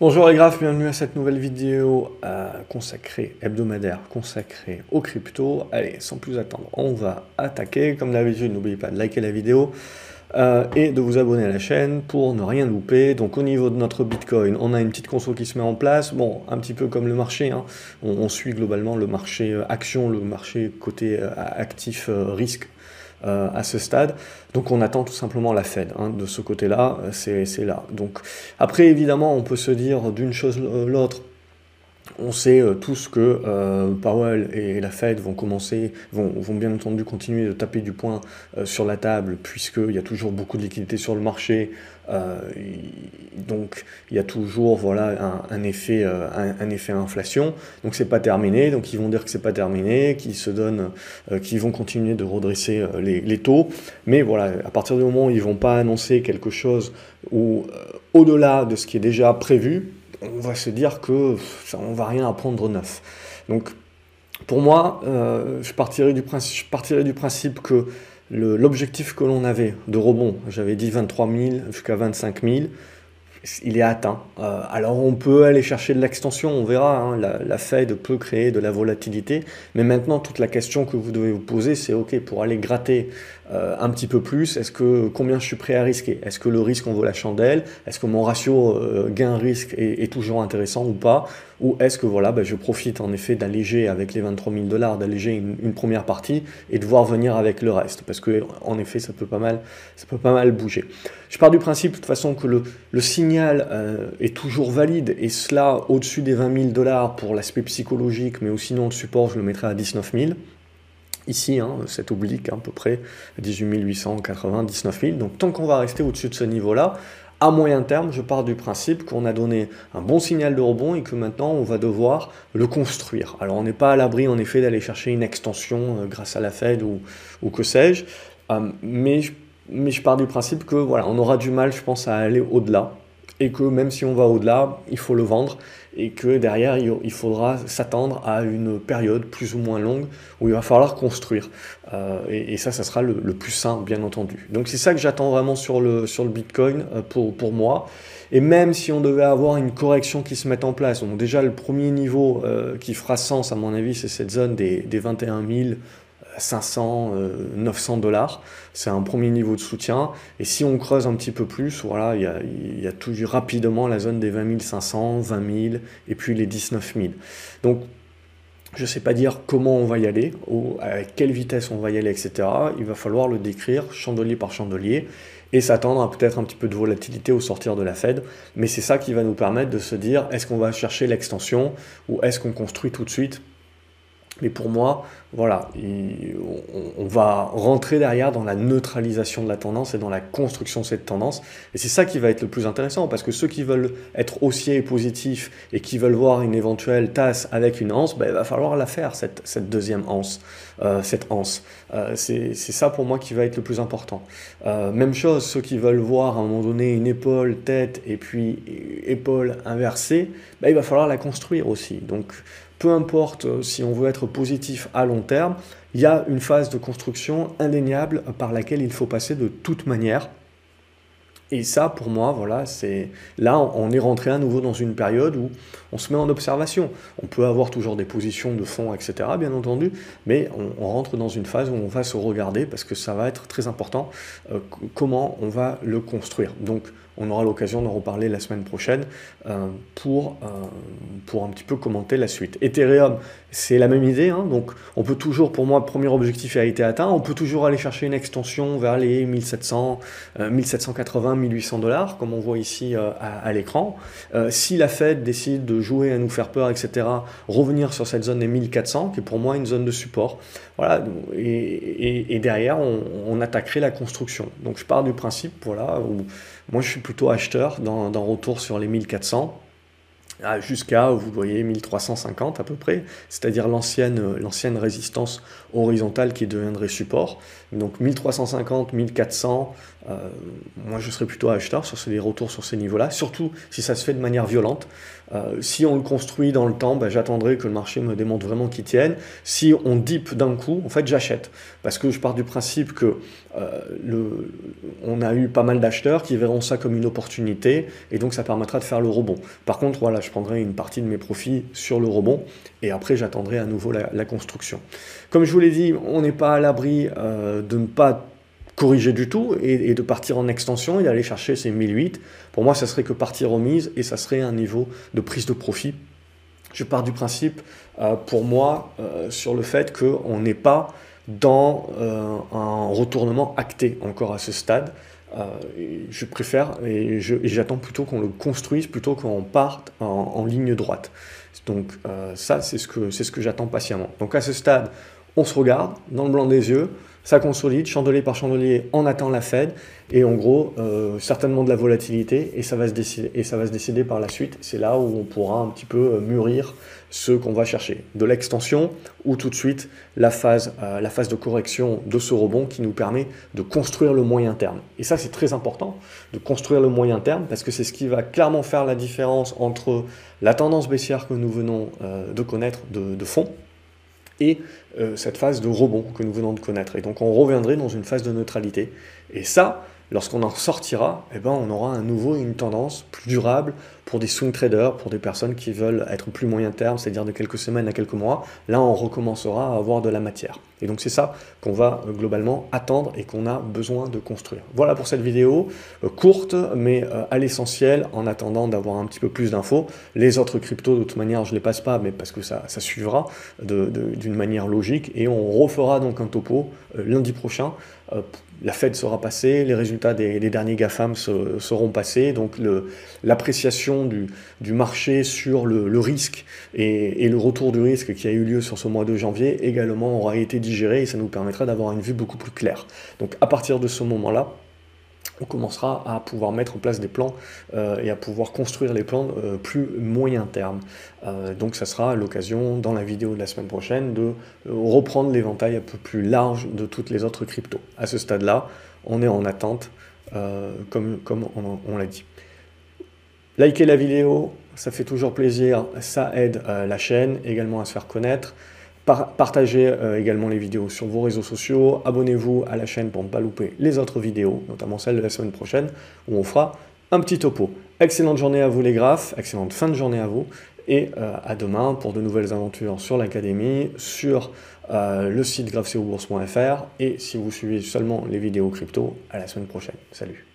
Bonjour les graphes, bienvenue à cette nouvelle vidéo euh, consacrée, hebdomadaire, consacrée aux crypto. Allez, sans plus attendre, on va attaquer. Comme d'habitude, n'oubliez pas de liker la vidéo euh, et de vous abonner à la chaîne pour ne rien louper. Donc au niveau de notre Bitcoin, on a une petite console qui se met en place. Bon, un petit peu comme le marché, hein. on, suit globalement le marché euh, action, le marché côté actif risque euh, à ce stade. Donc on attend tout simplement la Fed. Hein, de ce côté-là, euh, c'est là. Donc après, évidemment, on peut se dire d'une chose l'autre, on sait euh, tous que Powell et la Fed vont commencer, vont, bien entendu continuer de taper du poing sur la table, puisqu'il y a toujours beaucoup de liquidités sur le marché. Donc il y a toujours voilà, un, effet, un, effet inflation. Donc c'est pas terminé. Donc ils vont dire que c'est pas terminé, qu'ils se donnent, qu'ils vont continuer de redresser les, les, taux. Mais voilà, à partir du moment où ils vont pas annoncer quelque chose ou au-delà de ce qui est déjà prévu, on va se dire que ça, on va rien apprendre neuf. Donc, pour moi, euh, je, partirais du principe, je partirais du principe que l'objectif que l'on avait de rebond, j'avais dit 23 000 jusqu'à 25 000, il est atteint. Euh, alors on peut aller chercher de l'extension, on verra, hein, la, Fed peut créer de la volatilité, mais maintenant toute la question que vous devez vous poser, c'est ok, pour aller gratter euh, un petit peu plus, est-ce que combien je suis prêt à risquer? Est-ce que le risque en vaut la chandelle? Est-ce que mon ratio euh, gain-risque est, toujours intéressant ou pas? Ou est-ce que voilà, ben, je profite en effet d'alléger avec les 23 000 dollars, d'alléger une, première partie et de voir venir avec le reste? Parce que en effet, ça peut pas mal, ça peut pas mal bouger. Je pars du principe de toute façon que le, le euh, est toujours valide et cela au-dessus des 20 000 dollars pour l'aspect psychologique, mais aussi non le support, je le mettrai à 19 000 ici, hein, oblique à peu près 18 880, 19 000. Donc tant qu'on va rester au-dessus de ce niveau-là, à moyen terme, je pars du principe qu'on a donné un bon signal de rebond et que maintenant on va devoir le construire. Alors on n'est pas à l'abri en effet d'aller chercher une extension euh, grâce à la Fed ou, ou que sais-je, euh, mais, mais je pars du principe que voilà, on aura du mal, je pense, à aller au-delà et que même si on va au-delà, il faut le vendre et que derrière, il faudra s'attendre à une période plus ou moins longue où il va falloir construire. Euh, et, ça, ça sera le, plus sain, bien entendu. Donc c'est ça que j'attends vraiment sur le, sur le Bitcoin euh, pour, pour moi. Et même si on devait avoir une correction qui se mette en place, donc déjà le premier niveau euh, qui fera sens à mon avis, c'est cette zone des, des 21 000 500, 900 euh, dollars. C'est un premier niveau de soutien. Et si on creuse un petit peu plus, voilà, il y a, il y a toujours rapidement la zone des 20 500, 20 000 et puis les 19 000. Donc, je ne sais pas dire comment on va y aller, à quelle vitesse on va y aller, etc. Il va falloir le décrire chandelier par chandelier et s'attendre à peut-être un petit peu de volatilité au sortir de la Fed. Mais c'est ça qui va nous permettre de se dire est-ce qu'on va chercher l'extension ou est-ce qu'on construit tout de suite mais pour moi, voilà, on, va rentrer derrière dans la neutralisation de la tendance et dans la construction de cette tendance. Et c'est ça qui va être le plus intéressant, parce que ceux qui veulent être haussiers et positifs et qui veulent voir une éventuelle tasse avec une anse, ben, il va falloir la faire, cette, deuxième anse, euh, cette anse. Euh, c'est ça pour moi qui va être le plus important. Euh, même chose, ceux qui veulent voir à un moment donné une épaule, tête et puis épaule inversée, ben, il va falloir la construire aussi. Donc, peu importe euh, si on veut être positif à long terme, il y a une phase de construction indéniable par laquelle il faut passer de toute manière. Et ça, pour moi, voilà, c'est là, on est rentré à nouveau dans une période où on se met en observation. On peut avoir toujours des positions de fond, etc., bien entendu, mais on, rentre dans une phase où on va se regarder parce que ça va être très important euh, comment on va le construire. Donc, on aura l'occasion d'en reparler la semaine prochaine euh, pour, euh, pour un petit peu commenter la suite. Ethereum, c'est la même idée, hein. donc on peut toujours, pour moi, premier objectif a été atteint, on peut toujours aller chercher une extension vers les 1700, 1780, 1800 dollars, comme on voit ici euh, à, l'écran. si la Fed décide de jouer à nous faire peur, etc., revenir sur cette zone des 1400, qui est pour moi une zone de support. Voilà, et, derrière, on, attaquerait la construction. Donc je pars du principe, voilà, moi je suis plutôt acheteur dans, retour sur les 1400 jusqu'à, vous voyez, 1350 à peu près, c'est-à-dire l'ancienne, l'ancienne résistance horizontale qui deviendrait support. Donc 1350, 1400, euh, moi je serais plutôt acheteur sur ces retours sur ces niveaux-là, surtout si ça se fait de manière violente. Si on le construit dans le temps, ben, j'attendrai que le marché me démontre vraiment qu'il tienne. Si on dip d'un coup, en fait, j'achète. Parce que je pars du principe que le, on a eu pas mal d'acheteurs qui verront ça comme une opportunité et donc ça permettra de faire le rebond. Par contre, voilà, je prendrai une partie de mes profits sur le rebond et après j'attendrai à nouveau la, construction. Comme je vous l'ai dit, on n'est pas à l'abri de ne pas corriger du tout et, de partir en extension et d'aller chercher ces 1008. Pour moi, ça serait que partie remise et ça serait un niveau de prise de profit. Je pars du principe, euh, pour moi, euh, sur le fait qu'on n'est pas dans euh, un retournement acté encore à ce stade. je préfère et j'attends plutôt qu'on le construise plutôt qu'on parte en, en, ligne droite. Donc ça, c'est ce que, ce que j'attends patiemment. Donc à ce stade, on se regarde dans le blanc des yeux, ça consolide, chandelier par chandelier, on attend la Fed, et en gros, euh, certainement de la volatilité, et ça, va se décider, et ça va se décider par la suite. C'est là où on pourra un petit peu euh, mûrir ce qu'on va chercher. De l'extension, ou tout de suite la phase, euh, la phase de correction de ce rebond qui nous permet de construire le moyen terme. Et ça, c'est très important, de construire le moyen terme, parce que c'est ce qui va clairement faire la différence entre la tendance baissière que nous venons de connaître de, de fond, et euh, cette phase de rebond que nous venons de connaître. Et donc on reviendrait dans une phase de neutralité. Et ça, lorsqu'on en sortira, eh ben, on aura à nouveau une tendance plus durable pour des swing traders, pour des personnes qui veulent être plus moyen terme, c'est-à-dire de quelques semaines à quelques mois. Là, on recommencera à avoir de la matière. Et donc c'est ça qu'on va euh, globalement attendre et qu'on a besoin de construire. Voilà pour cette vidéo, euh, courte mais euh, à l'essentiel, en attendant d'avoir un petit peu plus d'infos. Les autres cryptos, de toute manière, je ne les passe pas, mais parce que ça, ça suivra d'une manière logique. Et on refera donc un topo lundi prochain la Fed sera passée, les résultats des, derniers GAFAM seront passés, donc l'appréciation du, marché sur le, risque et, le retour du risque qui a eu lieu sur ce mois de janvier également aura été digéré et ça nous permettra d'avoir une vue beaucoup plus claire. Donc à partir de ce moment-là, on commencera à pouvoir mettre en place des plans euh, et à pouvoir construire les plans euh, plus moyen terme. Euh, donc ça sera l'occasion dans la vidéo de la semaine prochaine de reprendre l'éventail un peu plus large de toutes les autres cryptos. À ce stade-là, on est en attente, comme, comme on, l'a dit. Likez la vidéo, ça fait toujours plaisir, ça aide la chaîne également à se faire connaître partagez euh, également les vidéos sur vos réseaux sociaux. Abonnez-vous à la chaîne pour ne pas louper les autres vidéos, notamment celle de la semaine prochaine, où on fera un petit topo. Excellente journée à vous les graphes, excellente fin de journée à vous, et euh, à demain pour de nouvelles aventures sur l'académie, sur euh, le site graphcobourse.fr, et si vous suivez seulement les vidéos crypto, à la semaine prochaine. Salut